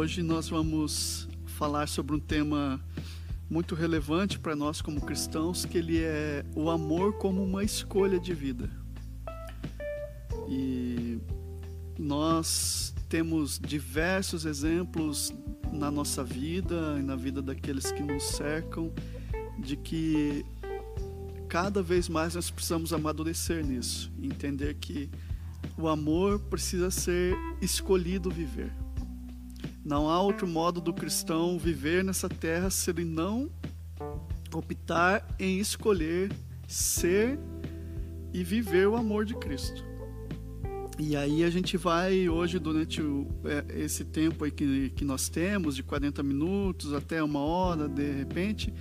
Hoje nós vamos falar sobre um tema muito relevante para nós como cristãos, que ele é o amor como uma escolha de vida. E nós temos diversos exemplos na nossa vida e na vida daqueles que nos cercam de que cada vez mais nós precisamos amadurecer nisso, entender que o amor precisa ser escolhido viver. Não há outro modo do cristão viver nessa terra se ele não optar em escolher ser e viver o amor de Cristo. E aí a gente vai hoje, durante é, esse tempo aí que, que nós temos, de 40 minutos até uma hora, de repente,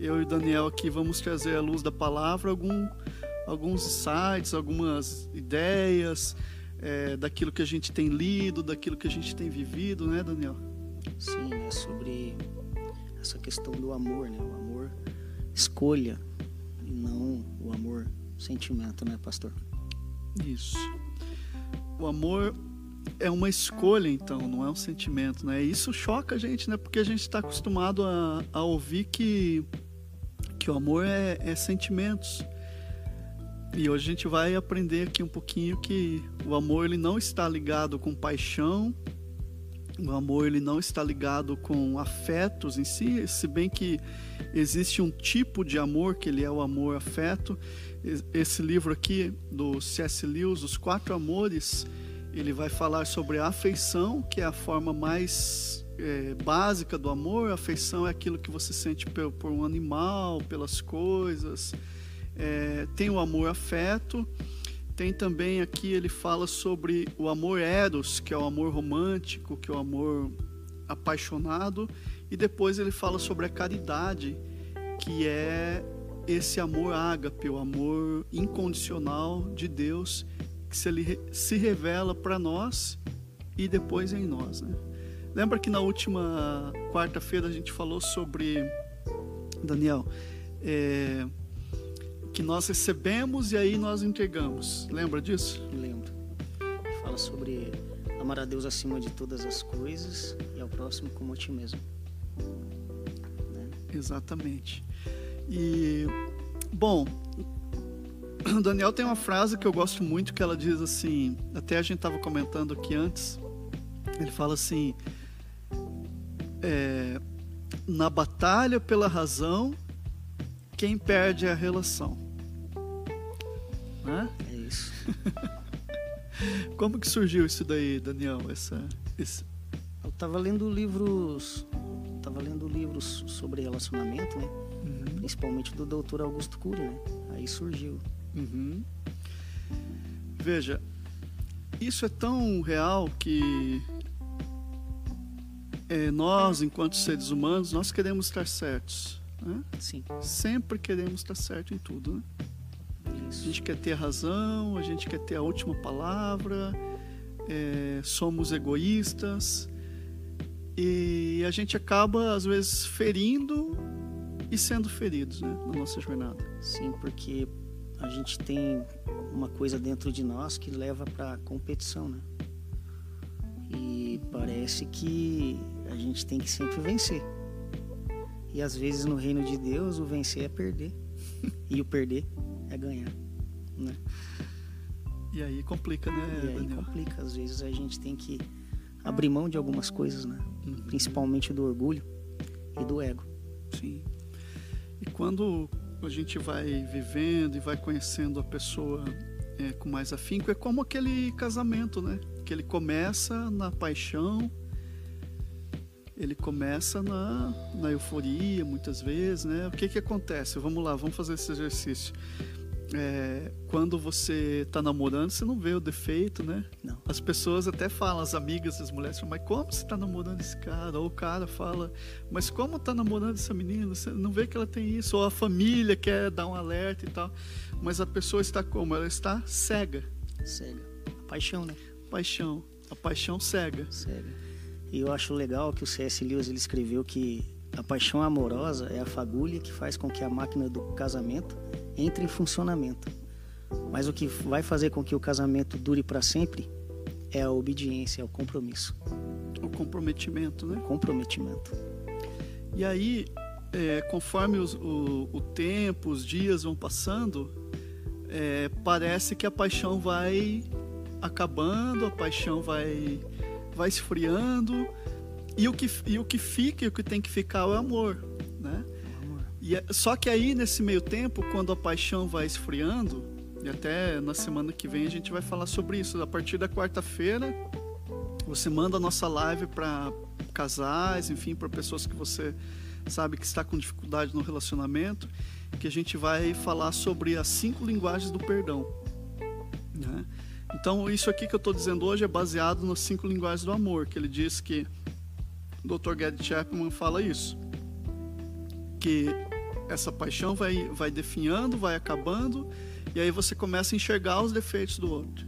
eu e Daniel aqui vamos trazer à luz da palavra algum, alguns insights, algumas ideias, é, daquilo que a gente tem lido, daquilo que a gente tem vivido, né, Daniel? Sim, é sobre essa questão do amor, né? O amor escolha e não o amor sentimento, né, pastor? Isso. O amor é uma escolha, então, não é um sentimento, né? Isso choca a gente, né? Porque a gente está acostumado a, a ouvir que, que o amor é, é sentimentos. E hoje a gente vai aprender aqui um pouquinho que o amor ele não está ligado com paixão, o amor ele não está ligado com afetos em si, se bem que existe um tipo de amor que ele é o amor afeto. Esse livro aqui do C.S. Lewis, Os Quatro Amores, ele vai falar sobre a afeição, que é a forma mais é, básica do amor. A afeição é aquilo que você sente por, por um animal, pelas coisas é, tem o amor afeto, tem também aqui ele fala sobre o amor eros, que é o amor romântico, que é o amor apaixonado, e depois ele fala sobre a caridade, que é esse amor ágape, o amor incondicional de Deus, que se, ele, se revela para nós e depois em nós. Né? Lembra que na última quarta-feira a gente falou sobre, Daniel, é, que nós recebemos e aí nós entregamos. Lembra disso? Lembro. Fala sobre amar a Deus acima de todas as coisas e ao próximo como a ti mesmo. Né? Exatamente. E, bom, Daniel tem uma frase que eu gosto muito que ela diz assim, até a gente estava comentando aqui antes, ele fala assim, é, na batalha pela razão, quem perde é a relação. Né? É isso. Como que surgiu isso daí, Daniel? Essa, esse... Eu estava lendo livros, tava lendo livros sobre relacionamento, né? Uhum. Principalmente do Dr. Augusto Cury, né? Aí surgiu. Uhum. Veja, isso é tão real que é, nós, enquanto seres humanos, nós queremos estar certos. Né? Sim. Sempre queremos estar certo em tudo. Né? A gente quer ter a razão, a gente quer ter a última palavra, é, somos egoístas e a gente acaba, às vezes, ferindo e sendo feridos né, na nossa jornada. Sim, porque a gente tem uma coisa dentro de nós que leva para competição, né? E parece que a gente tem que sempre vencer. E às vezes no reino de Deus o vencer é perder. e o perder é ganhar, né? E aí complica, né? E aí Daniel? complica. Às vezes a gente tem que abrir mão de algumas coisas, né? Uhum. Principalmente do orgulho e do ego. Sim. E quando a gente vai vivendo e vai conhecendo a pessoa é, com mais afinco, é como aquele casamento, né? Que ele começa na paixão, ele começa na, na euforia, muitas vezes, né? O que que acontece? Vamos lá, vamos fazer esse exercício. É, quando você está namorando, você não vê o defeito, né? Não. As pessoas até falam, as amigas das mulheres falam, mas como você está namorando esse cara? Ou o cara fala, mas como está namorando essa menina? Você não vê que ela tem isso? Ou a família quer dar um alerta e tal. Mas a pessoa está como? Ela está cega. Cega. A paixão, né? Paixão. A paixão cega. Cega. E eu acho legal que o C.S. Lewis ele escreveu que a paixão amorosa é a fagulha que faz com que a máquina do casamento entre em funcionamento. Mas o que vai fazer com que o casamento dure para sempre é a obediência, é o compromisso. O comprometimento, né? Comprometimento. E aí, é, conforme os, o, o, tempo, os dias vão passando, é, parece que a paixão vai acabando, a paixão vai, vai esfriando, e o, que, e o que fica e o que tem que ficar é o amor, né? E, é, só que aí, nesse meio tempo, quando a paixão vai esfriando, e até na semana que vem a gente vai falar sobre isso, a partir da quarta-feira, você manda a nossa live para casais, enfim, para pessoas que você sabe que está com dificuldade no relacionamento, que a gente vai falar sobre as cinco linguagens do perdão. Né? Então, isso aqui que eu estou dizendo hoje é baseado nas cinco linguagens do amor, que ele diz que o Dr. Gerd Chapman fala isso, que essa paixão vai, vai definhando, vai acabando, e aí você começa a enxergar os defeitos do outro.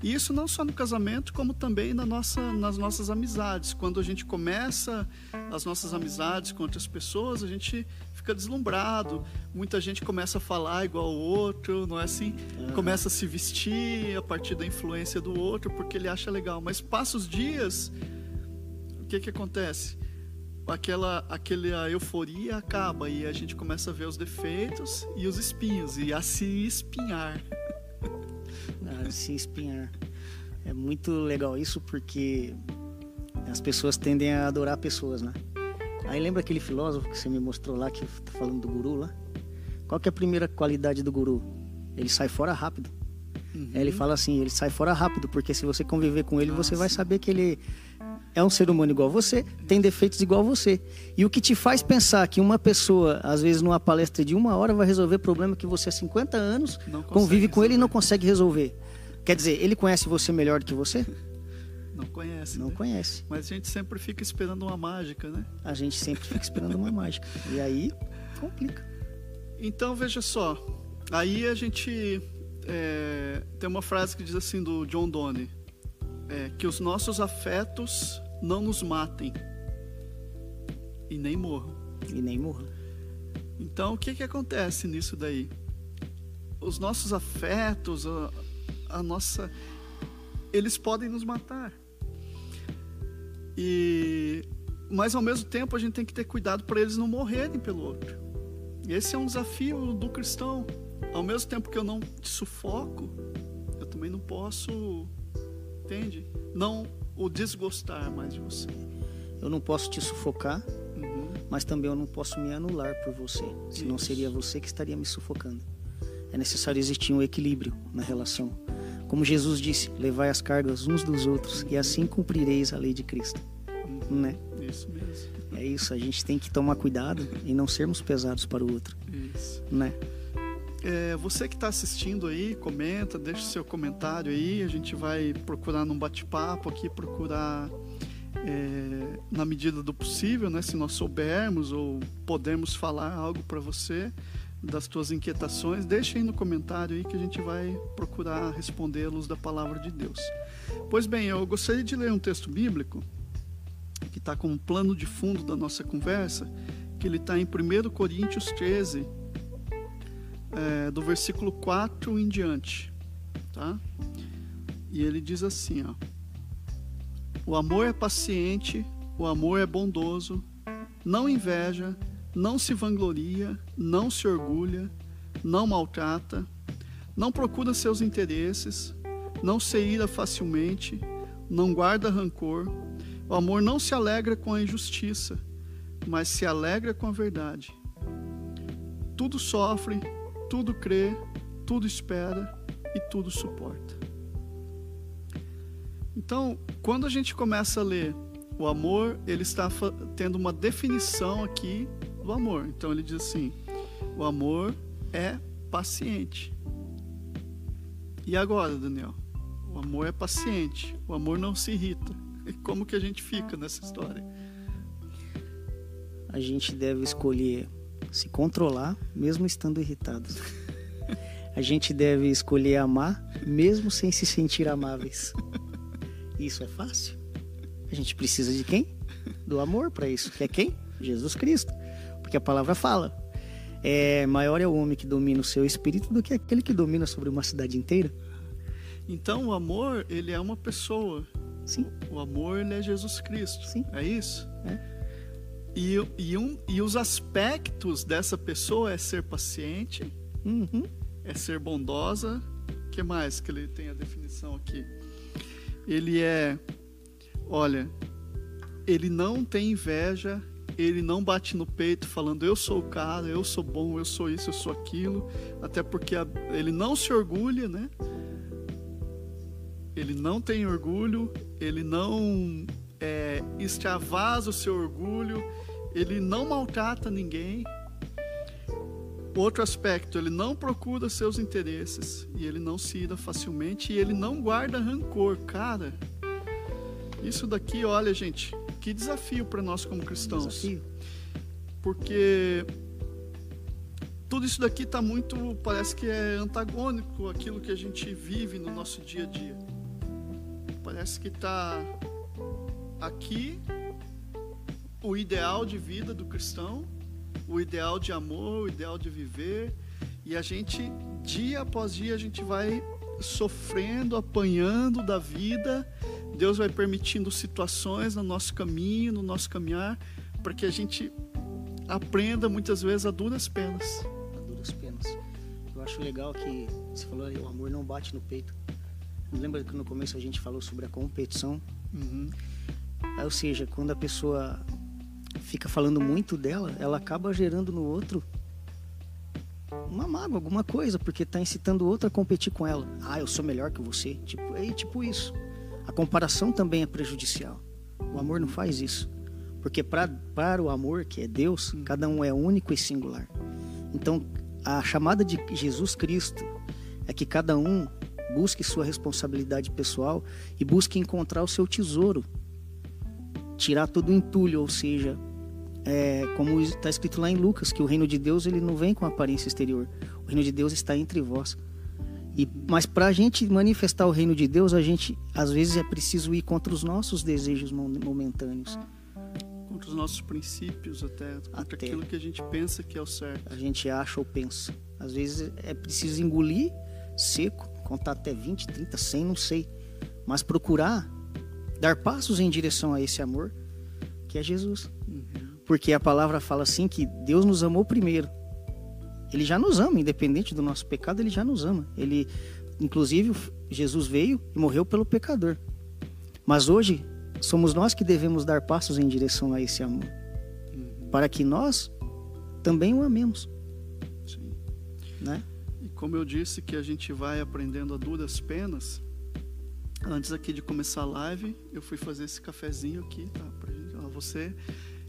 E isso não só no casamento, como também na nossa, nas nossas amizades. Quando a gente começa as nossas amizades com outras pessoas, a gente fica deslumbrado. Muita gente começa a falar igual ao outro, não é assim? Começa a se vestir a partir da influência do outro, porque ele acha legal. Mas passa os dias, o que, que acontece? Aquela, aquela euforia acaba e a gente começa a ver os defeitos e os espinhos, e a se espinhar. se espinhar. É muito legal isso porque as pessoas tendem a adorar pessoas, né? Aí lembra aquele filósofo que você me mostrou lá, que tá falando do guru lá? Qual que é a primeira qualidade do guru? Ele sai fora rápido. Uhum. Ele fala assim, ele sai fora rápido, porque se você conviver com ele, você vai saber que ele é um ser humano igual a você, tem defeitos igual a você. E o que te faz pensar que uma pessoa, às vezes numa palestra de uma hora, vai resolver problema que você há 50 anos convive com resolver. ele e não consegue resolver. Quer dizer, ele conhece você melhor do que você? Não conhece. Não né? conhece. Mas a gente sempre fica esperando uma mágica, né? A gente sempre fica esperando uma mágica. E aí complica. Então veja só. Aí a gente é, tem uma frase que diz assim do John Donne: é, que os nossos afetos não nos matem e nem morram. E nem morram. Então o que que acontece nisso daí? Os nossos afetos, a nossa. Eles podem nos matar. E mas ao mesmo tempo a gente tem que ter cuidado para eles não morrerem pelo outro. Esse é um desafio do cristão. Ao mesmo tempo que eu não te sufoco, eu também não posso, entende? Não o desgostar mais de você. Eu não posso te sufocar, uhum. mas também eu não posso me anular por você. Senão Isso. seria você que estaria me sufocando. É necessário existir um equilíbrio na relação. Como Jesus disse, levai as cargas uns dos outros e assim cumprireis a lei de Cristo. Uhum. Né? Isso mesmo. É isso, a gente tem que tomar cuidado e não sermos pesados para o outro. Isso. Né? É, você que está assistindo aí, comenta, deixa o seu comentário aí. A gente vai procurar num bate-papo aqui, procurar é, na medida do possível, né? Se nós soubermos ou podemos falar algo para você das tuas inquietações, deixa aí no comentário aí que a gente vai procurar respondê-los da palavra de Deus. Pois bem, eu gostaria de ler um texto bíblico que está como plano de fundo da nossa conversa, que ele está em 1 Coríntios 13, é, do versículo 4 em diante, tá? E ele diz assim, ó: O amor é paciente, o amor é bondoso, não inveja, não se vangloria, não se orgulha, não maltrata, não procura seus interesses, não se ira facilmente, não guarda rancor. O amor não se alegra com a injustiça, mas se alegra com a verdade. Tudo sofre, tudo crê, tudo espera e tudo suporta. Então, quando a gente começa a ler o amor, ele está tendo uma definição aqui do amor. Então ele diz assim: o amor é paciente. E agora, Daniel? O amor é paciente, o amor não se irrita. E como que a gente fica nessa história? A gente deve escolher se controlar, mesmo estando irritado. A gente deve escolher amar, mesmo sem se sentir amáveis. Isso é fácil? A gente precisa de quem? Do amor para isso. Que é quem? Jesus Cristo. Porque a palavra fala. É, maior é o homem que domina o seu espírito do que aquele que domina sobre uma cidade inteira. Então o amor, ele é uma pessoa. Sim. O amor ele é Jesus Cristo. Sim. É isso? É. E, e, um, e os aspectos dessa pessoa é ser paciente, Uhum. é ser bondosa. O que mais que ele tem a definição aqui? Ele é, olha, ele não tem inveja, ele não bate no peito falando eu sou o cara, eu sou bom, eu sou isso, eu sou aquilo, até porque a- ele não se orgulha, né? Ele não tem orgulho, ele não é, extravasa o seu orgulho, ele não maltrata ninguém. Outro aspecto, ele não procura seus interesses e ele não se ira facilmente e ele não guarda rancor. Cara, isso daqui, olha, gente, que desafio para nós como cristãos. Desafio. Porque tudo isso daqui está muito, parece que é antagônico àquilo que a gente vive no nosso dia a dia. Parece que está aqui o ideal de vida do cristão, o ideal de amor, o ideal de viver, e a gente, dia após dia, a gente vai sofrendo, apanhando da vida. Deus vai permitindo situações no nosso caminho, no nosso caminhar, para que a gente aprenda muitas vezes a duras penas. a duras penas. Eu acho legal que você falou aí, o amor não bate no peito. Lembra que no começo a gente falou sobre a competição? Uhum. Ou seja, quando a pessoa fica falando muito dela, ela acaba gerando no outro uma mágoa, alguma coisa, porque está incitando o outro a competir com ela. Ah, eu sou melhor que você. Tipo, é tipo isso. A comparação também é prejudicial. O amor não faz isso. Porque pra, para o amor, que é Deus, cada um é único e singular. Então, a chamada de Jesus Cristo é que cada um busque sua responsabilidade pessoal e busque encontrar o seu tesouro. Tirar todo o entulho, ou seja, é, como está escrito lá em Lucas, que o reino de Deus ele não vem com aparência exterior. O reino de Deus está entre vós. E, mas para a gente manifestar o reino de Deus, a gente às vezes é preciso ir contra os nossos desejos mo- momentâneos. Contra os nossos princípios, até contra Até. aquilo que a gente pensa que é o certo. A gente acha ou pensa. Às vezes é preciso engolir seco, contar até 20, 30, 100, não sei. Mas procurar dar passos em direção a esse amor, que é Jesus. Porque a palavra fala assim que Deus nos amou primeiro. Ele já nos ama, independente do nosso pecado, ele já nos ama. Ele, inclusive, Jesus veio e morreu pelo pecador. Mas hoje somos nós que devemos dar passos em direção a esse amor, para que nós também o amemos, Sim. né? E como eu disse que a gente vai aprendendo a duras penas, antes aqui de começar a live, eu fui fazer esse cafezinho aqui, tá? Pra ó, você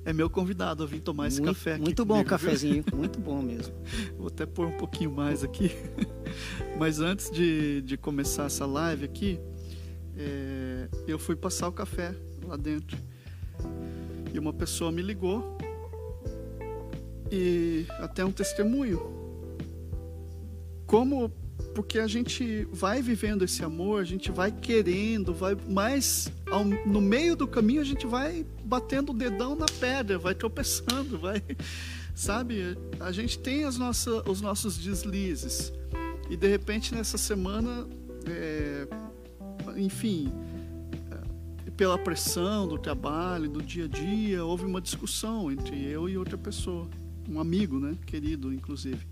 é meu convidado a vir tomar esse muito, café aqui Muito bom o comigo, cafezinho, muito bom mesmo. Vou até pôr um pouquinho mais aqui. Mas antes de, de começar essa live aqui, é, eu fui passar o café lá dentro. E uma pessoa me ligou. E até um testemunho. Como porque a gente vai vivendo esse amor, a gente vai querendo, vai ao- no meio do caminho a gente vai batendo o dedão na pedra, vai tropeçando, vai sabe? A gente tem as nossas, os nossos deslizes e de repente nessa semana, é, enfim, é, pela pressão do trabalho, do dia a dia, houve uma discussão entre eu e outra pessoa, um amigo, né, querido, inclusive.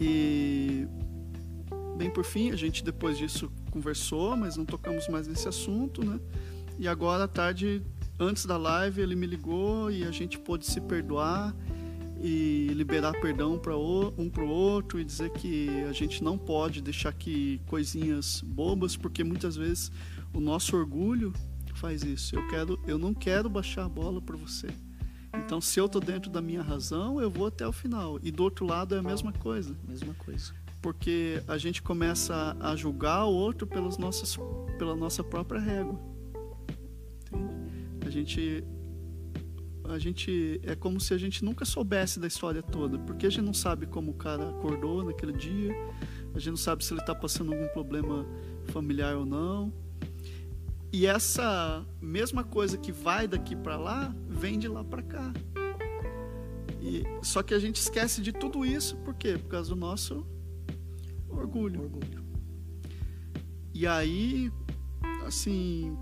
E bem por fim, a gente depois disso conversou, mas não tocamos mais nesse assunto, né? E agora à tarde, antes da live, ele me ligou e a gente pôde se perdoar e liberar perdão para um para o outro e dizer que a gente não pode deixar que coisinhas bobas, porque muitas vezes o nosso orgulho faz isso. Eu quero, eu não quero baixar a bola para você. Então, se eu tô dentro da minha razão, eu vou até o final. E do outro lado é a mesma coisa Mesma coisa. porque a gente começa a julgar o outro pelas nossas, pela nossa própria régua. Entende? A gente, a gente é como se a gente nunca soubesse da história toda, porque a gente não sabe como o cara acordou naquele dia, a gente não sabe se ele está passando algum problema familiar ou não. E essa mesma coisa que vai daqui para lá, vem de lá para cá. E, só que a gente esquece de tudo isso, por quê? Por causa do nosso orgulho. Orgulho. E aí assim,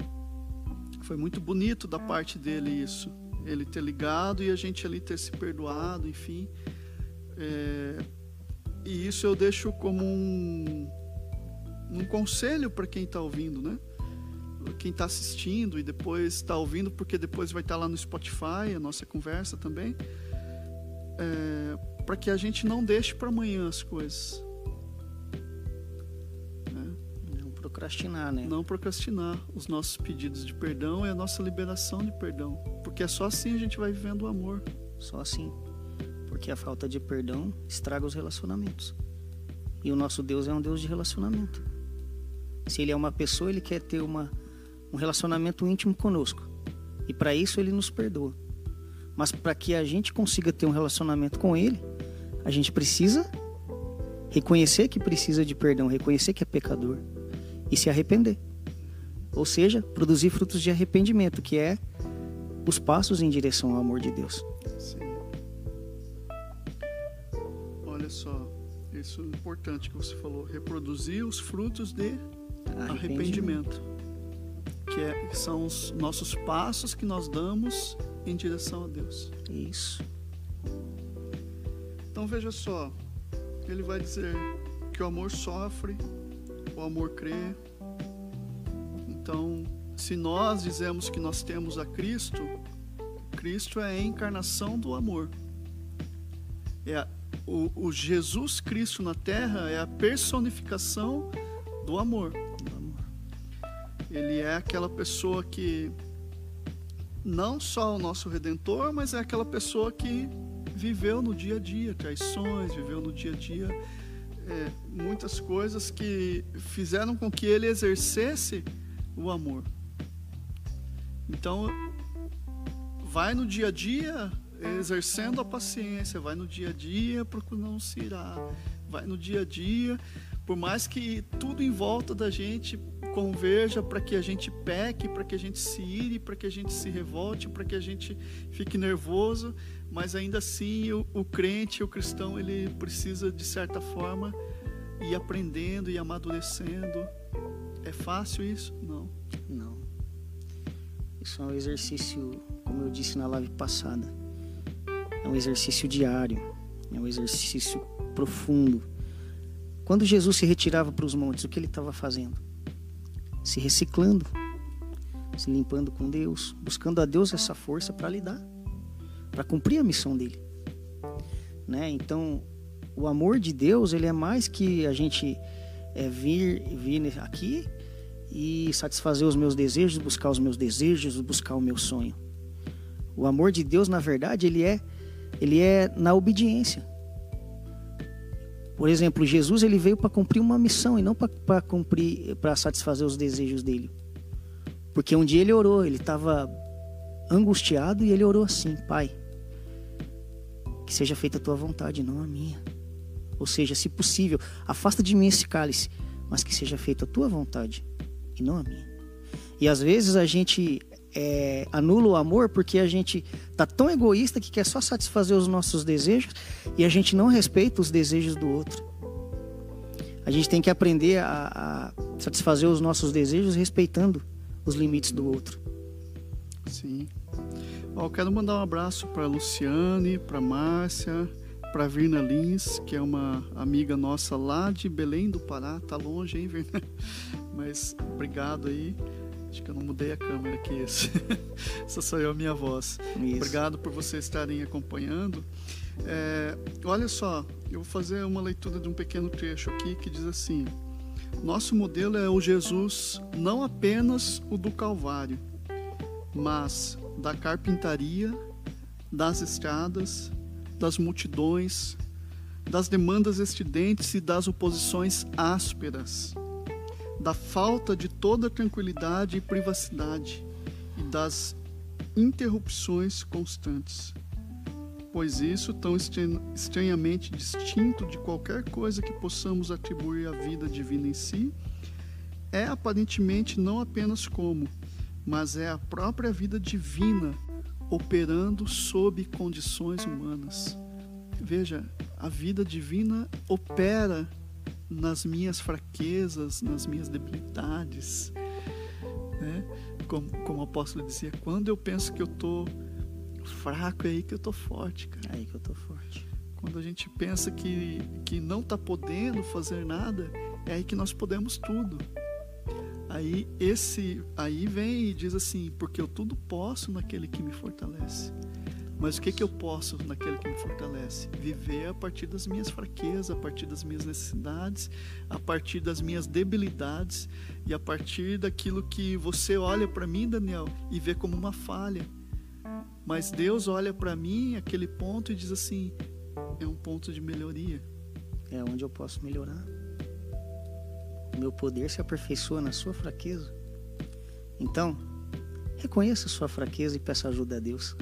foi muito bonito da parte dele isso. Ele ter ligado e a gente ali ter se perdoado, enfim. É, e isso eu deixo como um, um conselho para quem está ouvindo, né? Quem está assistindo e depois está ouvindo, porque depois vai estar tá lá no Spotify a nossa conversa também. É, para que a gente não deixe para amanhã as coisas. Não procrastinar, né? Não procrastinar os nossos pedidos de perdão e a nossa liberação de perdão. Porque é só assim a gente vai vivendo o amor. Só assim. Porque a falta de perdão estraga os relacionamentos. E o nosso Deus é um Deus de relacionamento. Se ele é uma pessoa, ele quer ter uma, um relacionamento íntimo conosco. E para isso ele nos perdoa. Mas para que a gente consiga ter um relacionamento com ele, a gente precisa reconhecer que precisa de perdão, reconhecer que é pecador e se arrepender. Ou seja, produzir frutos de arrependimento, que é os passos em direção ao amor de Deus. Sim. Olha só, isso é importante que você falou, reproduzir os frutos de arrependimento, arrependimento que, é, que são os nossos passos que nós damos em direção a Deus. Isso. Então veja só, ele vai dizer que o amor sofre, o amor crê. Então, se nós dizemos que nós temos a Cristo, Cristo é a encarnação do amor. É a, o, o Jesus Cristo na terra é a personificação do amor. Ele é aquela pessoa que não só o nosso redentor, mas é aquela pessoa que viveu no dia a dia traições, viveu no dia a dia é, muitas coisas que fizeram com que ele exercesse o amor. Então, vai no dia a dia exercendo a paciência, vai no dia a dia procurando não se irar, vai no dia a dia, por mais que tudo em volta da gente converja para que a gente peque, para que a gente se ire, para que a gente se revolte, para que a gente fique nervoso, mas ainda assim o, o crente, o cristão, ele precisa de certa forma ir aprendendo e amadurecendo. É fácil isso? Não. Não. Isso é um exercício, como eu disse na live passada, é um exercício diário, é um exercício profundo. Quando Jesus se retirava para os montes, o que ele estava fazendo? se reciclando, se limpando com Deus, buscando a Deus essa força para lidar, para cumprir a missão dele. Né? Então, o amor de Deus, ele é mais que a gente é, vir, vir aqui e satisfazer os meus desejos, buscar os meus desejos, buscar o meu sonho. O amor de Deus, na verdade, ele é ele é na obediência. Por exemplo, Jesus ele veio para cumprir uma missão e não para cumprir, para satisfazer os desejos dele. Porque um dia ele orou, ele estava angustiado e ele orou assim: Pai, que seja feita a tua vontade, não a minha. Ou seja, se possível, afasta de mim esse cálice, mas que seja feita a tua vontade e não a minha. E às vezes a gente é, anula o amor porque a gente tá tão egoísta que quer só satisfazer os nossos desejos e a gente não respeita os desejos do outro. A gente tem que aprender a, a satisfazer os nossos desejos respeitando os limites do outro. Sim. eu quero mandar um abraço para Luciane, para Márcia, para Virna Lins, que é uma amiga nossa lá de Belém do Pará. Tá longe, hein, Virna? Mas obrigado aí. Acho que eu não mudei a câmera aqui. Esse. Essa sou eu, a minha voz. Isso. Obrigado por vocês estarem acompanhando. É, olha só, eu vou fazer uma leitura de um pequeno trecho aqui que diz assim: Nosso modelo é o Jesus, não apenas o do Calvário, mas da carpintaria, das estradas, das multidões, das demandas estridentes e das oposições ásperas da falta de toda tranquilidade e privacidade e das interrupções constantes. Pois isso, tão estranhamente distinto de qualquer coisa que possamos atribuir à vida divina em si, é aparentemente não apenas como, mas é a própria vida divina operando sob condições humanas. Veja, a vida divina opera nas minhas fraquezas, nas minhas debilidades. Né? Como, como o apóstolo dizia, quando eu penso que eu tô fraco, é aí que eu tô forte, cara. É aí que eu tô forte. Quando a gente pensa que, que não tá podendo fazer nada, é aí que nós podemos tudo. Aí esse aí vem e diz assim, porque eu tudo posso naquele que me fortalece. Mas o que, que eu posso naquele que me fortalece? Viver a partir das minhas fraquezas, a partir das minhas necessidades, a partir das minhas debilidades e a partir daquilo que você olha para mim, Daniel, e vê como uma falha. Mas Deus olha para mim aquele ponto e diz assim: é um ponto de melhoria. É onde eu posso melhorar. O meu poder se aperfeiçoa na sua fraqueza. Então, reconheça sua fraqueza e peça ajuda a Deus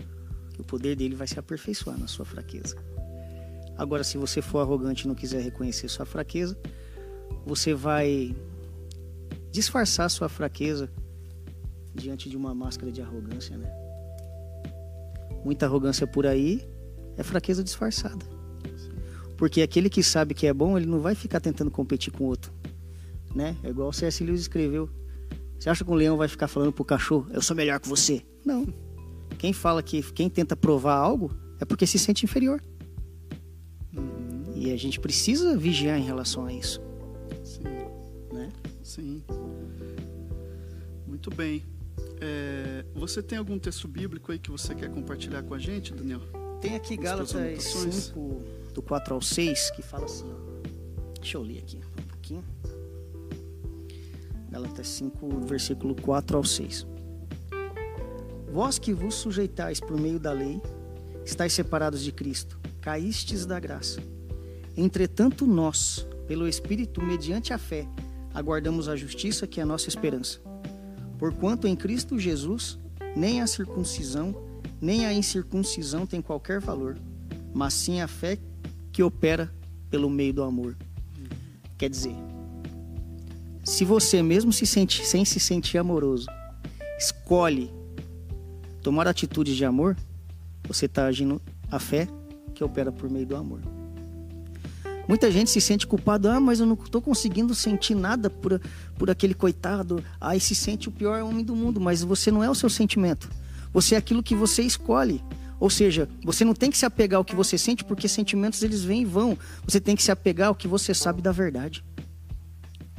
que o poder dele vai se aperfeiçoar na sua fraqueza. Agora, se você for arrogante e não quiser reconhecer sua fraqueza, você vai disfarçar sua fraqueza diante de uma máscara de arrogância, né? Muita arrogância por aí é fraqueza disfarçada. Porque aquele que sabe que é bom, ele não vai ficar tentando competir com outro, né? É igual o C.S. Lewis escreveu. Você acha que um leão vai ficar falando pro cachorro, eu sou melhor que você? Não. Quem fala que quem tenta provar algo é porque se sente inferior. Uhum. E a gente precisa vigiar em relação a isso. Sim. Né? Sim. Muito bem. É, você tem algum texto bíblico aí que você quer compartilhar com a gente, Daniel? Tem aqui Gálatas 5, do 4 ao 6, que fala assim. Deixa eu ler aqui um pouquinho. Gálatas 5, versículo 4 ao 6. Vós que vos sujeitais por meio da lei, estáis separados de Cristo, caístes da graça. Entretanto, nós, pelo Espírito, mediante a fé, aguardamos a justiça que é a nossa esperança. Porquanto em Cristo Jesus, nem a circuncisão, nem a incircuncisão tem qualquer valor, mas sim a fé que opera pelo meio do amor. Quer dizer, se você mesmo se sente, sem se sentir amoroso, escolhe tomar atitudes de amor, você está agindo a fé que opera por meio do amor. Muita gente se sente culpado, ah, mas eu não estou conseguindo sentir nada por, por aquele coitado. Aí se sente o pior homem do mundo, mas você não é o seu sentimento. Você é aquilo que você escolhe. Ou seja, você não tem que se apegar ao que você sente, porque sentimentos eles vêm e vão. Você tem que se apegar ao que você sabe da verdade.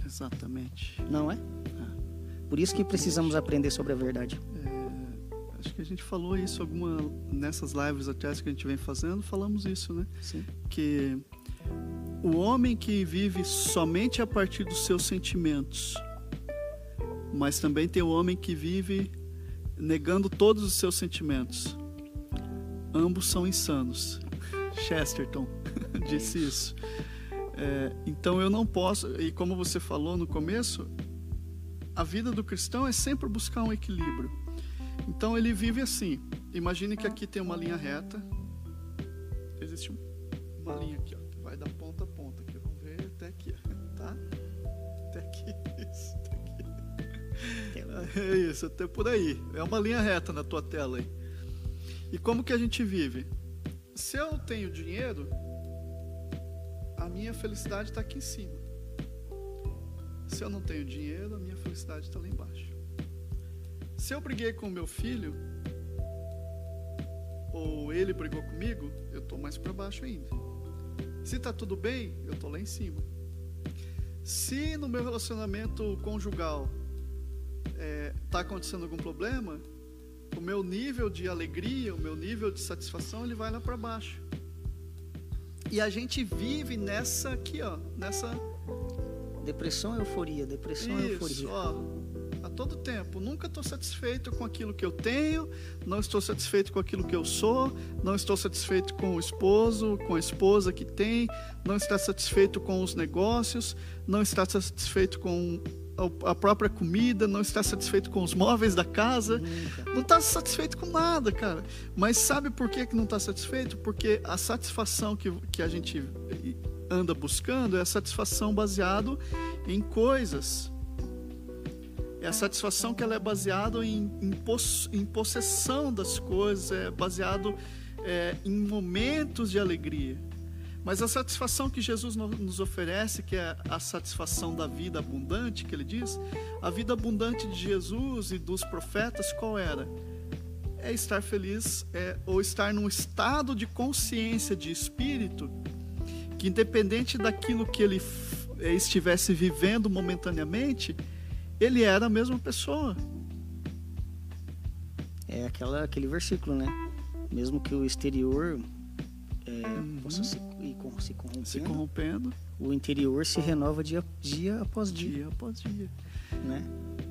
Exatamente. Não é? Por isso que precisamos aprender sobre a verdade. Acho que a gente falou isso alguma nessas lives atrás que a gente vem fazendo, falamos isso, né? Sim. Que o homem que vive somente a partir dos seus sentimentos, mas também tem o homem que vive negando todos os seus sentimentos. Ambos são insanos. Chesterton disse isso. É, então eu não posso, e como você falou no começo, a vida do cristão é sempre buscar um equilíbrio. Então ele vive assim. Imagine que aqui tem uma linha reta. Existe uma linha aqui, ó, que vai da ponta a ponta. Aqui. Vamos ver até aqui, tá? Até aqui, isso, até aqui. É isso, até por aí. É uma linha reta na tua tela aí. E como que a gente vive? Se eu tenho dinheiro, a minha felicidade está aqui em cima. Se eu não tenho dinheiro, a minha felicidade está lá embaixo. Se eu briguei com o meu filho, ou ele brigou comigo, eu estou mais para baixo ainda. Se está tudo bem, eu estou lá em cima. Se no meu relacionamento conjugal está é, tá acontecendo algum problema, o meu nível de alegria, o meu nível de satisfação, ele vai lá para baixo. E a gente vive nessa aqui, ó, nessa depressão, euforia, depressão, Isso, euforia. Ó, todo tempo. Nunca estou satisfeito com aquilo que eu tenho, não estou satisfeito com aquilo que eu sou, não estou satisfeito com o esposo, com a esposa que tem, não está satisfeito com os negócios, não está satisfeito com a própria comida, não está satisfeito com os móveis da casa, não está satisfeito com nada, cara. Mas sabe por que, que não está satisfeito? Porque a satisfação que, que a gente anda buscando é a satisfação baseado em coisas é a satisfação que ela é baseada em, em, poss, em possessão das coisas, é baseado é, em momentos de alegria. Mas a satisfação que Jesus nos oferece, que é a satisfação da vida abundante, que ele diz, a vida abundante de Jesus e dos profetas, qual era? É estar feliz, é, ou estar num estado de consciência, de espírito, que independente daquilo que ele estivesse vivendo momentaneamente, ele era a mesma pessoa. É aquela, aquele versículo, né? Mesmo que o exterior é, uhum. possa se, se, corrompendo, se corrompendo, o interior se renova dia, dia após dia. Dia após dia. Né?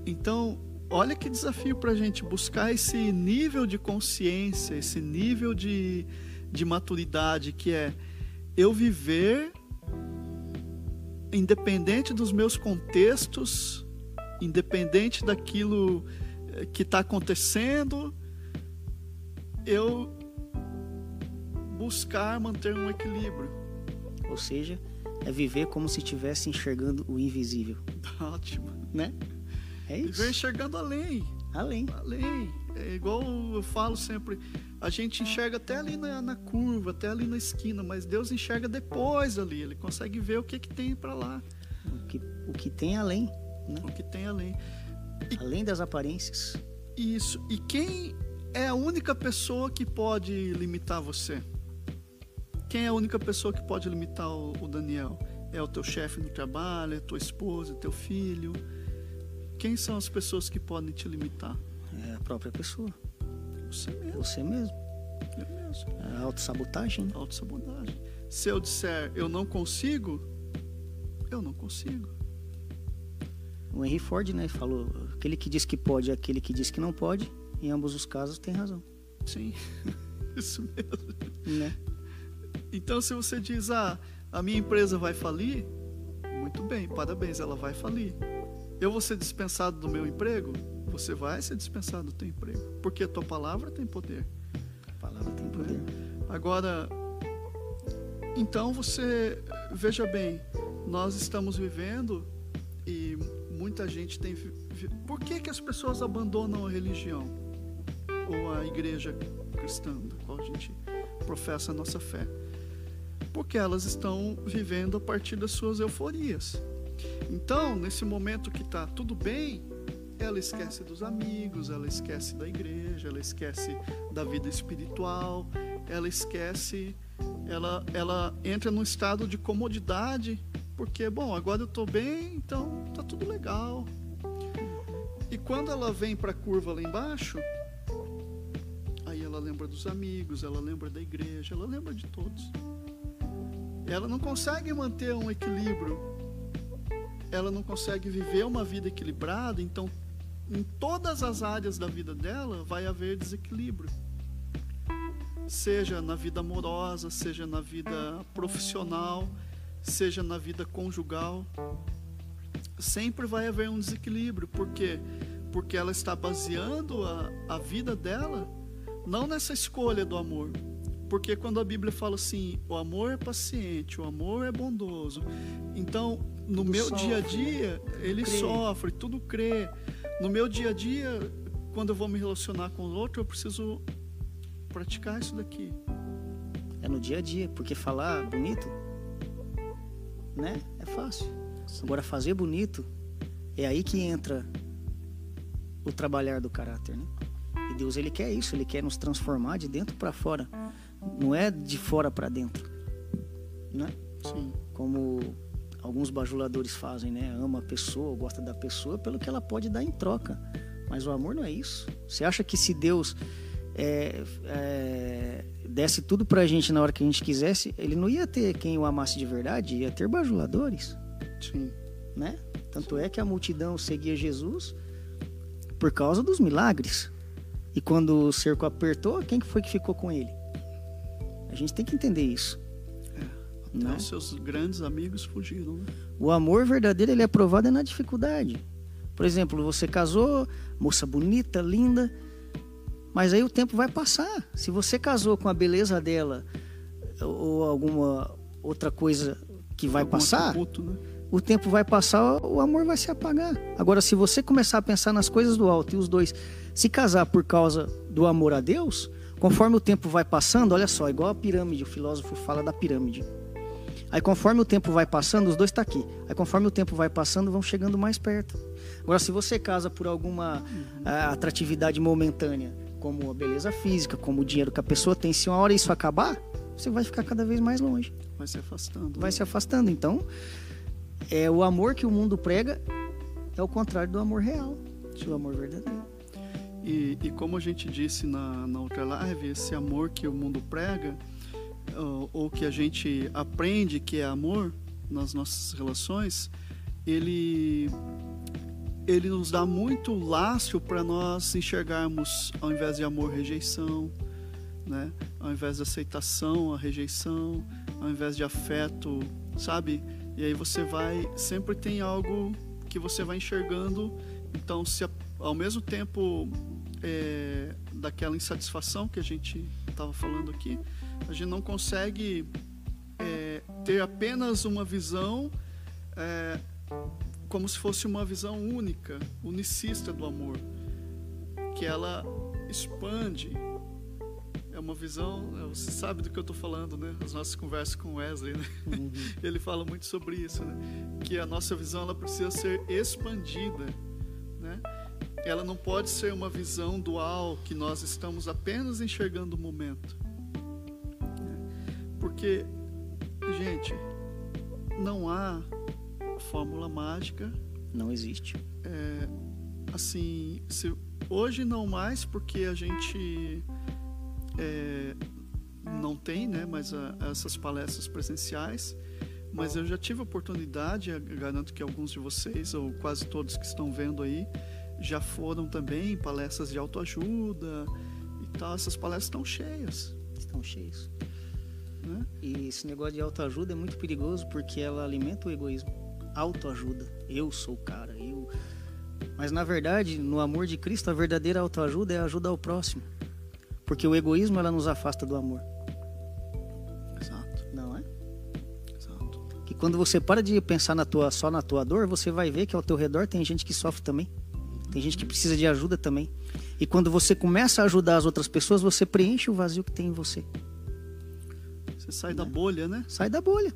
Então, olha que desafio para a gente buscar esse nível de consciência, esse nível de, de maturidade que é eu viver independente dos meus contextos, independente daquilo eh, que está acontecendo, eu buscar manter um equilíbrio. Ou seja, é viver como se estivesse enxergando o invisível. Ótimo. Né? É isso. Viver enxergando além. Além. Além. É igual eu falo sempre, a gente enxerga até ali na, na, curva, até ali na esquina, mas Deus enxerga depois ali, ele consegue ver o que, que tem para lá. O que, o que tem além. Né? O que tem além. E, além das aparências. Isso. E quem é a única pessoa que pode limitar você? Quem é a única pessoa que pode limitar o, o Daniel? É o teu chefe no trabalho, é tua esposa, é teu filho? Quem são as pessoas que podem te limitar? É a própria pessoa. Você mesmo. Você mesmo. Eu mesmo. É autossabotagem. Autossabotagem. Se eu disser eu não consigo, eu não consigo. O Henry Ford, né, falou, aquele que diz que pode e aquele que diz que não pode, em ambos os casos tem razão. Sim, isso mesmo. Né? Então, se você diz, ah, a minha empresa vai falir, muito bem, parabéns, ela vai falir. Eu vou ser dispensado do meu emprego? Você vai ser dispensado do teu emprego, porque a tua palavra tem poder. A palavra tem poder. Agora, então você, veja bem, nós estamos vivendo e muita gente tem. Por que, que as pessoas abandonam a religião? Ou a igreja cristã, da qual a gente professa a nossa fé? porque elas estão vivendo a partir das suas euforias. Então, nesse momento que está tudo bem, ela esquece dos amigos, ela esquece da igreja, ela esquece da vida espiritual, ela esquece, ela, ela entra num estado de comodidade, porque, bom, agora eu estou bem, então tá tudo legal. E quando ela vem para a curva lá embaixo, aí ela lembra dos amigos, ela lembra da igreja, ela lembra de todos ela não consegue manter um equilíbrio, ela não consegue viver uma vida equilibrada, então em todas as áreas da vida dela vai haver desequilíbrio. Seja na vida amorosa, seja na vida profissional, seja na vida conjugal, sempre vai haver um desequilíbrio, por quê? Porque ela está baseando a, a vida dela não nessa escolha do amor, porque quando a Bíblia fala assim, o amor é paciente, o amor é bondoso. Então, no tudo meu sofre, dia a dia, ele crê. sofre, tudo crê. No meu dia a dia, quando eu vou me relacionar com o outro, eu preciso praticar isso daqui. É no dia a dia, porque falar bonito, né? É fácil. Sim. Agora fazer bonito é aí que entra o trabalhar do caráter, né? E Deus ele quer isso, ele quer nos transformar de dentro para fora. Não é de fora para dentro. Né? Sim. Como alguns bajuladores fazem, né? Ama a pessoa, gosta da pessoa pelo que ela pode dar em troca. Mas o amor não é isso. Você acha que se Deus é, é, desse tudo pra gente na hora que a gente quisesse, ele não ia ter quem o amasse de verdade, ia ter bajuladores. Sim. Né? Tanto é que a multidão seguia Jesus por causa dos milagres. E quando o cerco apertou, quem foi que ficou com ele? A gente tem que entender isso. É, né? os seus grandes amigos fugiram. Né? O amor verdadeiro ele é provado na dificuldade. Por exemplo, você casou, moça bonita, linda, mas aí o tempo vai passar. Se você casou com a beleza dela ou alguma outra coisa que vai Algum passar, atributo, né? o tempo vai passar, o amor vai se apagar. Agora, se você começar a pensar nas coisas do alto e os dois se casar por causa do amor a Deus, conforme o tempo vai passando, olha só, igual a pirâmide, o filósofo fala da pirâmide. Aí conforme o tempo vai passando, os dois estão tá aqui. Aí conforme o tempo vai passando, vão chegando mais perto. Agora, se você casa por alguma uhum. atratividade momentânea, como a beleza física, como o dinheiro que a pessoa tem, se uma hora isso acabar, você vai ficar cada vez mais longe. Vai se afastando. Vai se afastando. Então, é o amor que o mundo prega é o contrário do amor real, do amor verdadeiro. E, e como a gente disse na, na outra live, esse amor que o mundo prega, ou, ou que a gente aprende que é amor nas nossas relações, ele ele nos dá muito laço para nós enxergarmos, ao invés de amor, rejeição, né? Ao invés de aceitação, a rejeição, ao invés de afeto, sabe? E aí você vai, sempre tem algo que você vai enxergando. Então, se ao mesmo tempo é, daquela insatisfação que a gente estava falando aqui, a gente não consegue é, ter apenas uma visão é, como se fosse uma visão única, unicista do amor, que ela expande. É uma visão, você sabe do que eu estou falando, né? As nossas conversas com Wesley, né? Uhum. Ele fala muito sobre isso, né? Que a nossa visão ela precisa ser expandida, né? Ela não pode ser uma visão dual que nós estamos apenas enxergando o momento. Porque, gente, não há fórmula mágica. Não existe. É, assim, se, hoje não mais porque a gente é, não tem, né, mais a, essas palestras presenciais. Mas eu já tive oportunidade, garanto que alguns de vocês ou quase todos que estão vendo aí já foram também palestras de autoajuda e tal. Essas palestras estão cheias. Estão cheias. Né? E esse negócio de autoajuda é muito perigoso porque ela alimenta o egoísmo. Autoajuda. Eu sou o cara, eu. Mas na verdade, no amor de Cristo, a verdadeira autoajuda é ajudar o próximo. Porque o egoísmo ela nos afasta do amor. Exato. Não é? Exato. Que quando você para de pensar na tua, só na tua dor, você vai ver que ao teu redor tem gente que sofre também. Tem gente que precisa de ajuda também. E quando você começa a ajudar as outras pessoas, você preenche o vazio que tem em você. Você sai da bolha, né? Sai da bolha.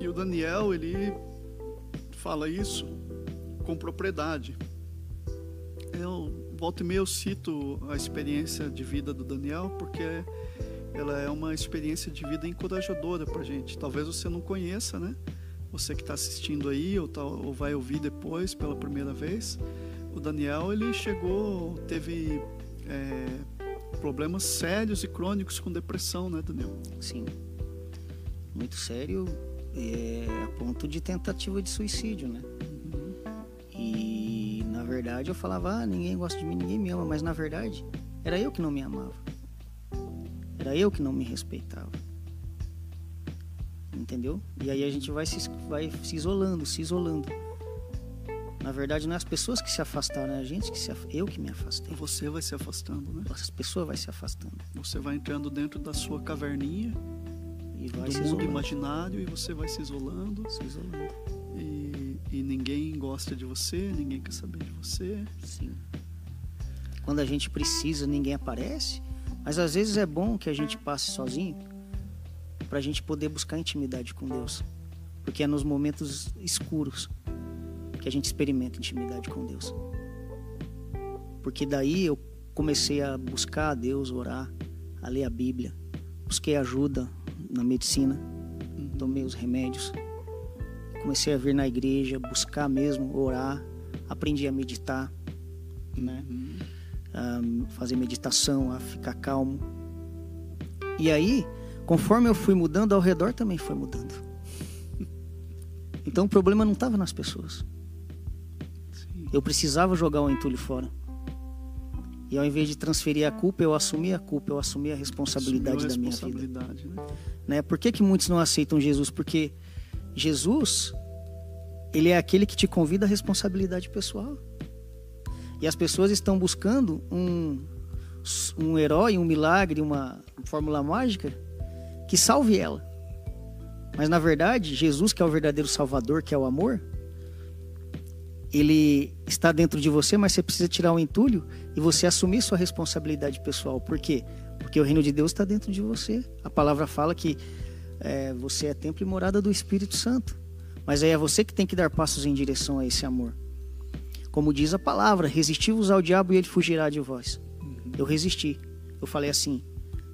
E o Daniel, ele fala isso com propriedade. Eu volto e meio eu cito a experiência de vida do Daniel porque ela é uma experiência de vida encorajadora para gente. Talvez você não conheça, né? Você que está assistindo aí ou, tá, ou vai ouvir depois pela primeira vez, o Daniel ele chegou, teve é, problemas sérios e crônicos com depressão, né, Daniel? Sim. Muito sério, é, a ponto de tentativa de suicídio, né? Uhum. E na verdade eu falava, ah, ninguém gosta de mim, ninguém me ama, mas na verdade era eu que não me amava. Era eu que não me respeitava. Entendeu? E aí a gente vai se, vai se isolando, se isolando. Na verdade, não é as pessoas que se afastaram, é a gente que se eu que me afastei. Você vai se afastando, né? As pessoas vai se afastando. Você vai entrando dentro da sua caverninha e vai do se mundo isolando. imaginário e você vai se isolando. Se isolando. E, e ninguém gosta de você, ninguém quer saber de você. Sim. Quando a gente precisa, ninguém aparece. Mas às vezes é bom que a gente passe sozinho para a gente poder buscar intimidade com Deus. Porque é nos momentos escuros que a gente experimenta intimidade com Deus. Porque daí eu comecei a buscar a Deus, orar, a ler a Bíblia, busquei ajuda na medicina, tomei os remédios, comecei a vir na igreja, buscar mesmo, orar, aprendi a meditar, né? Fazer meditação, a ficar calmo. E aí, conforme eu fui mudando, ao redor também foi mudando. Então o problema não estava nas pessoas. Eu precisava jogar o entulho fora. E ao invés de transferir a culpa, eu assumi a culpa, eu assumi a responsabilidade a da responsabilidade, minha vida. Né? né? Por que, que muitos não aceitam Jesus? Porque Jesus, ele é aquele que te convida à responsabilidade pessoal. E as pessoas estão buscando um, um herói, um milagre, uma fórmula mágica que salve ela. Mas na verdade, Jesus, que é o verdadeiro Salvador, que é o amor, ele está dentro de você, mas você precisa tirar o entulho e você assumir sua responsabilidade pessoal. Por quê? Porque o reino de Deus está dentro de você. A palavra fala que é, você é templo e morada do Espírito Santo. Mas aí é você que tem que dar passos em direção a esse amor. Como diz a palavra, resisti-vos ao diabo e ele fugirá de vós. Uhum. Eu resisti. Eu falei assim: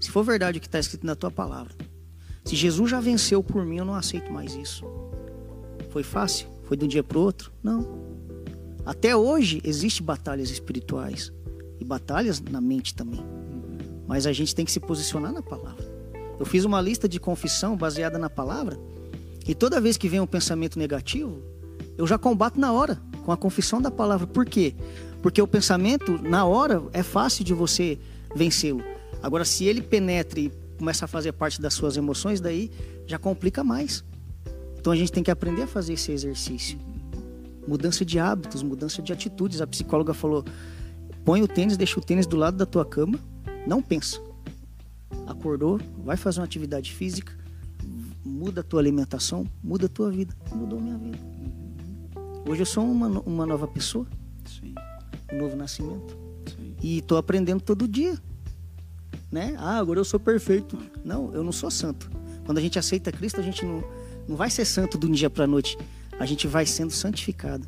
se for verdade o que está escrito na tua palavra, se Jesus já venceu por mim, eu não aceito mais isso. Foi fácil? Foi de um dia para o outro? Não. Até hoje existem batalhas espirituais e batalhas na mente também. Mas a gente tem que se posicionar na palavra. Eu fiz uma lista de confissão baseada na palavra e toda vez que vem um pensamento negativo, eu já combato na hora com a confissão da palavra. Por quê? Porque o pensamento na hora é fácil de você vencê-lo. Agora, se ele penetra e começa a fazer parte das suas emoções, daí já complica mais. Então a gente tem que aprender a fazer esse exercício. Mudança de hábitos, mudança de atitudes. A psicóloga falou: põe o tênis, deixa o tênis do lado da tua cama, não pensa. Acordou, vai fazer uma atividade física, muda a tua alimentação, muda a tua vida. Mudou minha vida. Hoje eu sou uma, uma nova pessoa. Sim. Um novo nascimento. Sim. E estou aprendendo todo dia. Né? Ah, agora eu sou perfeito. Não, eu não sou santo. Quando a gente aceita Cristo, a gente não, não vai ser santo de um dia para a noite a gente vai sendo santificado.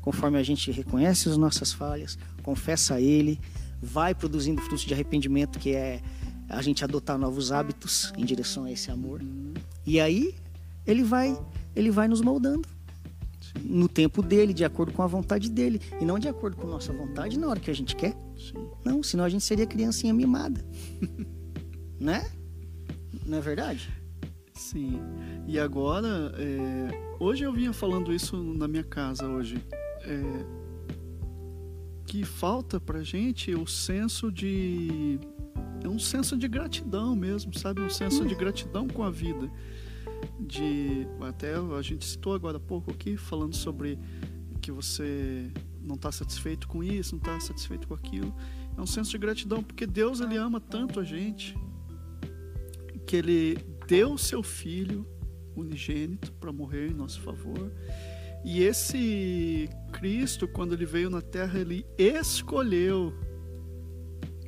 Conforme a gente reconhece as nossas falhas, confessa a Ele, vai produzindo frutos de arrependimento, que é a gente adotar novos hábitos em direção a esse amor. E aí ele vai, ele vai nos moldando no tempo dele, de acordo com a vontade dele, e não de acordo com a nossa vontade na hora que a gente quer. Sim. Não, senão a gente seria criancinha mimada. né? Não é verdade? Sim. E agora, é... hoje eu vinha falando isso na minha casa hoje. É... Que falta pra gente o senso de. É um senso de gratidão mesmo, sabe? Um senso de gratidão com a vida. De. Até a gente citou agora há pouco aqui, falando sobre que você não está satisfeito com isso, não está satisfeito com aquilo. É um senso de gratidão, porque Deus ele ama tanto a gente que ele deu seu filho unigênito para morrer em nosso favor. E esse Cristo, quando ele veio na terra, ele escolheu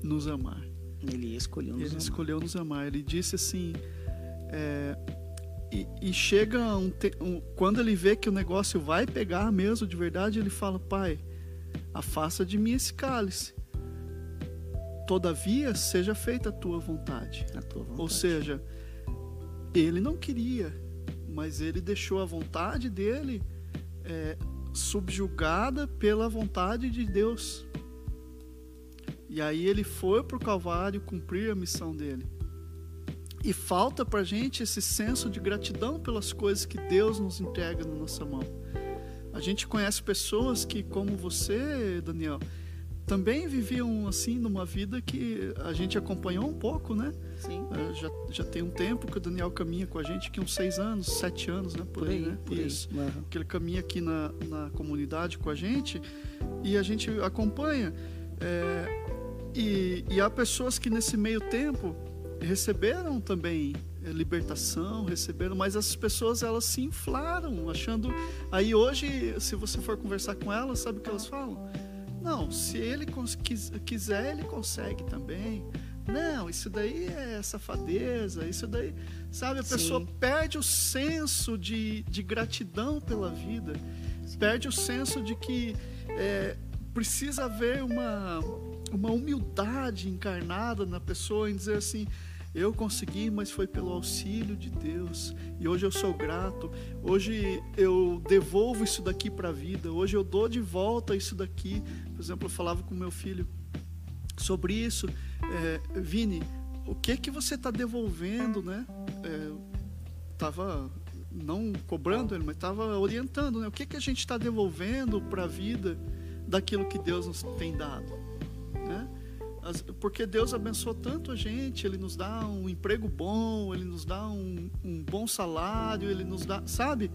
nos amar. Ele escolheu nos ele amar. escolheu nos amar. Ele disse assim. É, e, e, chega um, um, quando ele vê que o negócio vai pegar mesmo de verdade, ele fala: Pai, afasta de mim esse cálice. Todavia, seja feita a tua vontade. A tua vontade. Ou seja, ele não queria, mas ele deixou a vontade dele é, subjugada pela vontade de Deus. E aí ele foi para o Calvário cumprir a missão dele. E falta para gente esse senso de gratidão pelas coisas que Deus nos entrega na nossa mão. A gente conhece pessoas que, como você, Daniel, também viviam assim numa vida que a gente acompanhou um pouco, né? Sim. É, já, já tem um tempo que o Daniel caminha com a gente, que uns seis anos, sete anos, né? Por, por aí, né? Por Isso. Aí. Uhum. Que ele caminha aqui na, na comunidade com a gente e a gente acompanha. É, e, e há pessoas que nesse meio tempo receberam também é, libertação, receberam, mas essas pessoas elas se inflaram, achando. Aí hoje, se você for conversar com elas, sabe o que elas falam? Não, se ele quiser, ele consegue também. Não, isso daí é safadeza, isso daí. Sabe, a Sim. pessoa perde o senso de, de gratidão pela vida, Sim. perde o senso de que é, precisa haver uma, uma humildade encarnada na pessoa em dizer assim: eu consegui, mas foi pelo auxílio de Deus. E hoje eu sou grato. Hoje eu devolvo isso daqui para a vida. Hoje eu dou de volta isso daqui. Por exemplo, eu falava com meu filho sobre isso. É, Vini, o que que você está devolvendo, né? É, tava não cobrando ele, mas estava orientando, né? O que que a gente está devolvendo para a vida daquilo que Deus nos tem dado, né? Porque Deus abençoou tanto a gente, Ele nos dá um emprego bom, Ele nos dá um, um bom salário, Ele nos dá, sabe?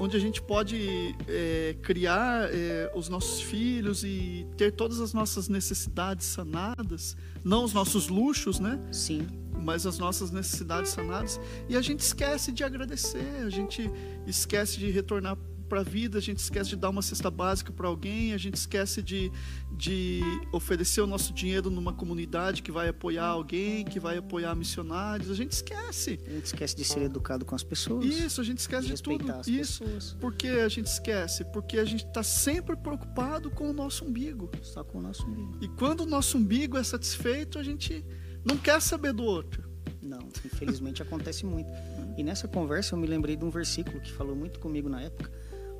Onde a gente pode é, criar é, os nossos filhos e ter todas as nossas necessidades sanadas, não os nossos luxos, né? Sim. Mas as nossas necessidades sanadas. E a gente esquece de agradecer, a gente esquece de retornar para a vida, a gente esquece de dar uma cesta básica para alguém, a gente esquece de, de oferecer o nosso dinheiro numa comunidade que vai apoiar alguém, que vai apoiar missionários. A gente esquece. A gente esquece de ser educado com as pessoas. Isso, a gente esquece de, de tudo. As Isso. Pessoas. Por que a gente esquece? Porque a gente está sempre preocupado com o nosso umbigo. Só com o nosso umbigo. E quando o nosso umbigo é satisfeito, a gente não quer saber do outro. Não, infelizmente acontece muito. E nessa conversa eu me lembrei de um versículo que falou muito comigo na época,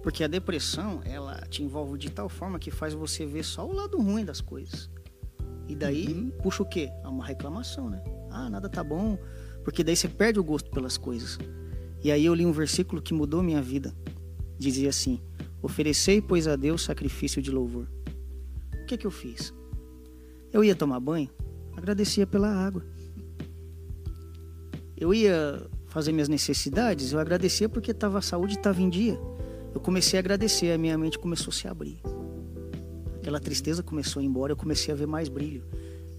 porque a depressão, ela te envolve de tal forma que faz você ver só o lado ruim das coisas. E daí uhum. puxa o quê? É uma reclamação, né? Ah, nada tá bom, porque daí você perde o gosto pelas coisas. E aí eu li um versículo que mudou minha vida. Dizia assim: Oferecei, pois, a Deus sacrifício de louvor. O que que eu fiz? Eu ia tomar banho, agradecia pela água. Eu ia fazer minhas necessidades, eu agradecia porque tava, a saúde estava em dia. Eu comecei a agradecer, a minha mente começou a se abrir. Aquela tristeza começou a ir embora, eu comecei a ver mais brilho.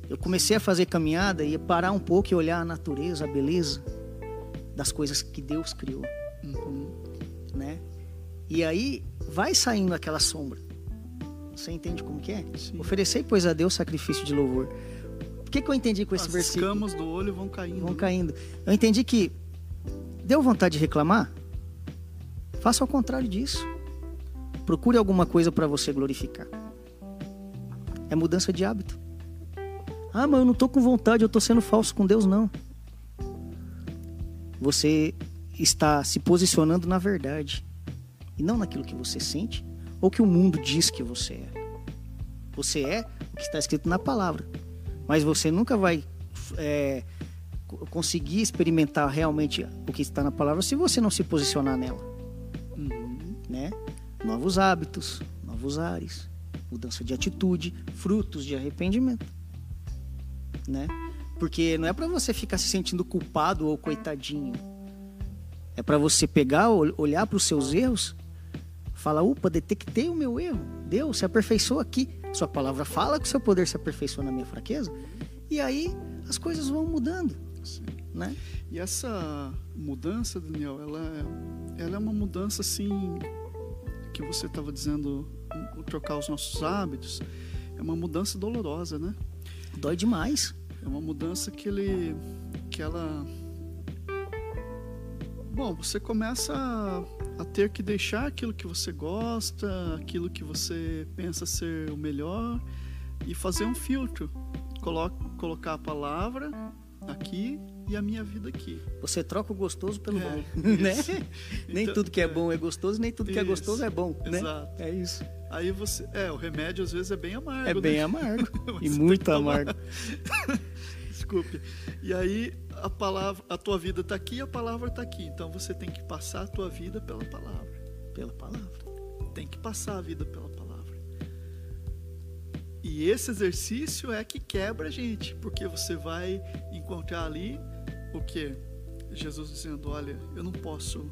Eu comecei a fazer caminhada e parar um pouco e olhar a natureza, a beleza das coisas que Deus criou. Uhum. Né? E aí vai saindo aquela sombra. Você entende como que é? Sim. Oferecei, pois, a Deus sacrifício de louvor. O que, que eu entendi com esse As versículo? As escamas do olho vão caindo. Vão caindo. Eu entendi que Deu vontade de reclamar? Faça ao contrário disso. Procure alguma coisa para você glorificar. É mudança de hábito. Ah, mas eu não estou com vontade, eu estou sendo falso com Deus, não. Você está se posicionando na verdade e não naquilo que você sente ou que o mundo diz que você é. Você é o que está escrito na palavra, mas você nunca vai é, conseguir experimentar realmente o que está na palavra se você não se posicionar nela. Né? Novos hábitos, novos ares, mudança de atitude, frutos de arrependimento. Né? Porque não é para você ficar se sentindo culpado ou coitadinho. É para você pegar, olhar para os seus erros, falar, upa, detectei o meu erro. Deus se aperfeiçoa aqui. Sua palavra fala que o seu poder se aperfeiçoa na minha fraqueza. E aí as coisas vão mudando. Sim. Né? E essa mudança, Daniel, ela, é, ela é uma mudança assim que você estava dizendo, trocar os nossos hábitos, é uma mudança dolorosa, né? Dói demais. É uma mudança que ele, que ela, bom, você começa a, a ter que deixar aquilo que você gosta, aquilo que você pensa ser o melhor e fazer um filtro, Colo colocar a palavra aqui e a minha vida aqui. Você troca o gostoso pelo é, bom, né? nem então, tudo que é, é, bom é gostoso, nem tudo que é isso, é gostoso é bom, né? Exato. É isso. Aí você, é, o remédio às vezes é bem amargo. É né? bem amargo e muito amargo. Desculpe. E aí a palavra, a tua vida está aqui, a palavra está aqui. Então você tem que passar a tua vida pela palavra. Pela palavra. Tem que passar a vida pela palavra. E esse exercício é que quebra a gente, porque você vai encontrar ali o que? Jesus dizendo: Olha, eu não posso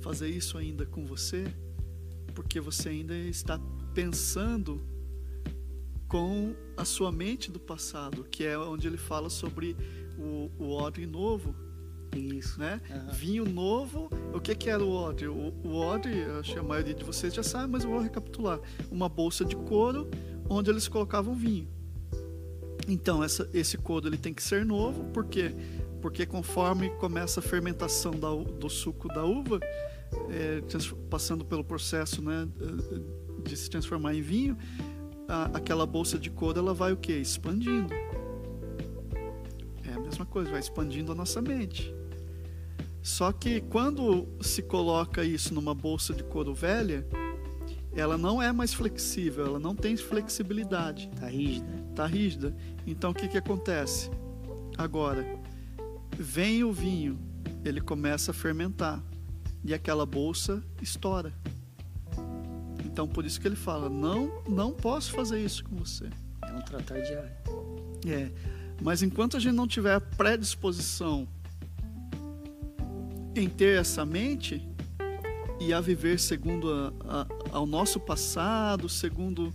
fazer isso ainda com você, porque você ainda está pensando com a sua mente do passado, que é onde ele fala sobre o, o odre novo. Isso. Né? Uhum. Vinho novo. O que, que era o odre? O, o odre, acho que a maioria de vocês já sabe, mas eu vou recapitular. Uma bolsa de couro onde eles colocavam vinho. Então, essa, esse couro ele tem que ser novo, por quê? Porque conforme começa a fermentação da, do suco da uva, é, passando pelo processo né, de se transformar em vinho, a, aquela bolsa de couro ela vai o quê? Expandindo. É a mesma coisa, vai expandindo a nossa mente. Só que quando se coloca isso numa bolsa de couro velha, ela não é mais flexível, ela não tem flexibilidade. Tá rígida. Tá rígida. Então o que que acontece? Agora, vem o vinho, ele começa a fermentar e aquela bolsa estoura. Então por isso que ele fala: "Não, não posso fazer isso com você". É um tratar diário. É. Mas enquanto a gente não tiver predisposição em ter essa mente, e a viver segundo a, a, ao nosso passado, segundo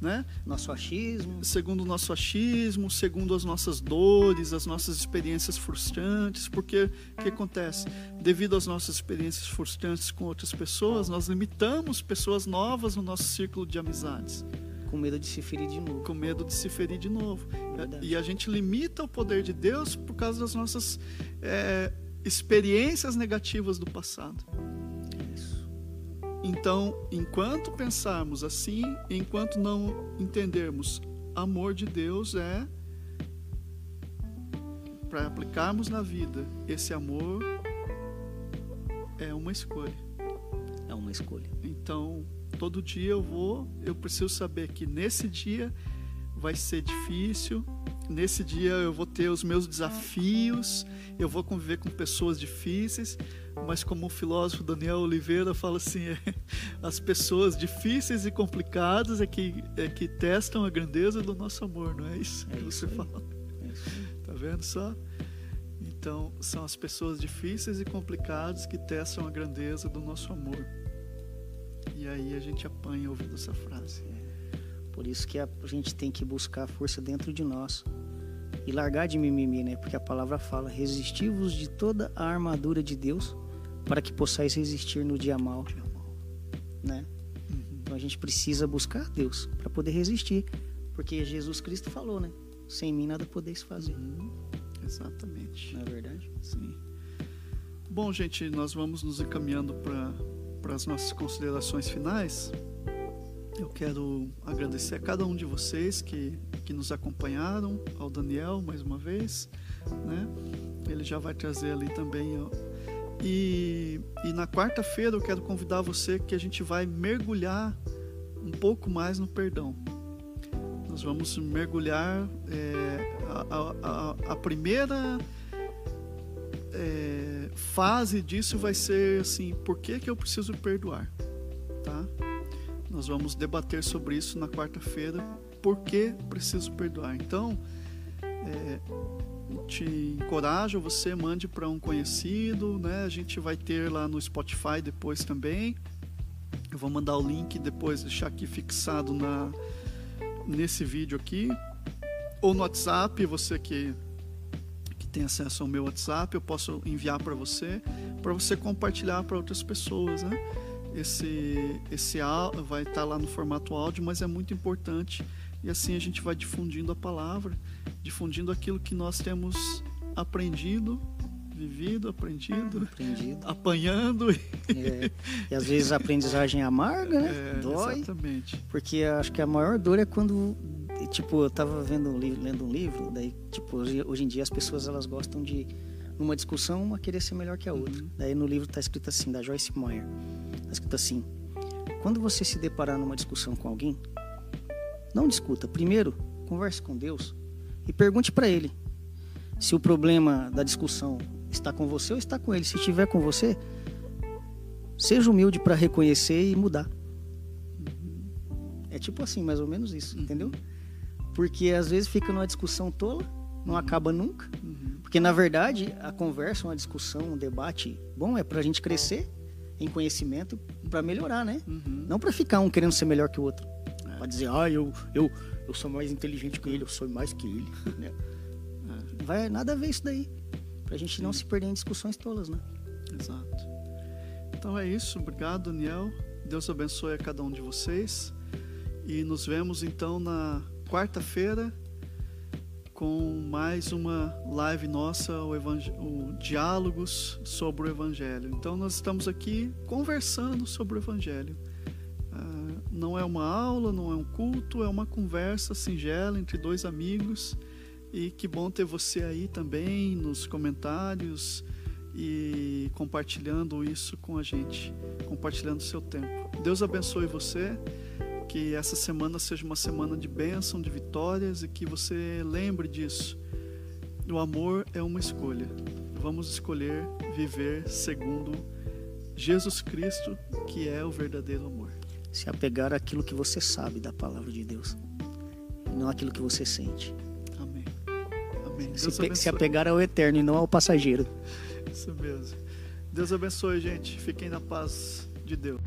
né? Nosso achismo. Segundo o nosso achismo, segundo as nossas dores, as nossas experiências frustrantes, porque o que acontece? Devido às nossas experiências frustrantes com outras pessoas, nós limitamos pessoas novas no nosso círculo de amizades. Com medo de se ferir de novo. Com medo de se ferir de novo. Verdade. E a gente limita o poder de Deus por causa das nossas é, experiências negativas do passado. Então, enquanto pensarmos assim, enquanto não entendermos amor de Deus é para aplicarmos na vida esse amor é uma escolha. É uma escolha. Então, todo dia eu vou, eu preciso saber que nesse dia vai ser difícil, nesse dia eu vou ter os meus desafios, eu vou conviver com pessoas difíceis, mas como o filósofo Daniel Oliveira fala assim, é, as pessoas difíceis e complicadas é que, é que testam a grandeza do nosso amor, não é isso É que isso você aí. fala? É. Tá vendo só? Então, são as pessoas difíceis e complicadas que testam a grandeza do nosso amor. E aí a gente apanha ouvindo essa frase. Por isso que a gente tem que buscar a força dentro de nós. E largar de mimimi, né? Porque a palavra fala: resistivos de toda a armadura de Deus, para que possais resistir no dia mau. Né? Uhum. Então a gente precisa buscar Deus para poder resistir. Porque Jesus Cristo falou, né? Sem mim nada podeis fazer. Uhum. Exatamente. Não é verdade? Sim. Bom, gente, nós vamos nos encaminhando para as nossas considerações finais. Eu quero agradecer a cada um de vocês que, que nos acompanharam, ao Daniel mais uma vez, né? Ele já vai trazer ali também. E, e na quarta-feira eu quero convidar você que a gente vai mergulhar um pouco mais no perdão. Nós vamos mergulhar é, a, a- a- primeira é, fase disso vai ser assim, por que, que eu preciso perdoar? Tá? Nós vamos debater sobre isso na quarta-feira, por que preciso perdoar. Então, é, te encorajo, você mande para um conhecido, né? A gente vai ter lá no Spotify depois também. Eu vou mandar o link depois, deixar aqui fixado na, nesse vídeo aqui. Ou no WhatsApp, você que que tem acesso ao meu WhatsApp, eu posso enviar para você, para você compartilhar para outras pessoas, né? Esse esse vai estar lá no formato áudio, mas é muito importante e assim a gente vai difundindo a palavra, difundindo aquilo que nós temos aprendido, vivido, aprendido, Aprendido. apanhando. e- É, e às vezes a aprendizagem é amarga, né? É, Dói. Exatamente. Porque acho que a maior dor é quando, tipo, eu tava vendo um livro, lendo um livro, daí, tipo, hoje, hoje em dia as pessoas elas gostam de, numa discussão, uma querer ser melhor que a outra. Uhum. Daí no livro tá escrito assim, da Joyce Meyer, tá escrito assim: quando você se deparar numa discussão com alguém, não discuta. Primeiro, converse com Deus e pergunte para Ele se o problema da discussão está com você ou está com Ele. Se estiver com você, seja humilde para reconhecer e mudar. É tipo assim, mais ou menos isso, entendeu? Porque às vezes fica numa discussão tola, não acaba nunca. Uhum. Porque na verdade, a conversa, uma discussão, um debate, bom, é pra gente crescer em conhecimento para melhorar, né? Uhum. Não para ficar um querendo ser melhor que o outro. É. Pra dizer, ah, eu, eu, eu sou mais inteligente que ele, eu sou mais que ele. né? Vai nada a ver isso daí. Pra gente não se perder em discussões tolas, né? Exato. Então é isso. Obrigado, Daniel. Deus abençoe a cada um de vocês. E nos vemos então na quarta-feira com mais uma live nossa, o, o Diálogos sobre o Evangelho. Então nós estamos aqui conversando sobre o Evangelho. Não é uma aula, não é um culto, é uma conversa singela entre dois amigos. E que bom ter você aí também nos comentários e compartilhando isso com a gente, compartilhando seu tempo. Deus abençoe você, que essa semana seja uma semana de bênção, de vitórias e que você lembre disso. O amor é uma escolha. Vamos escolher viver segundo Jesus Cristo, que é o verdadeiro amor. Se apegar àquilo que você sabe da palavra de Deus. E não àquilo que você sente. Amém. Amém. Se, pe- se apegar ao eterno e não ao passageiro. Isso mesmo. Deus abençoe, gente. Fiquem na paz de Deus.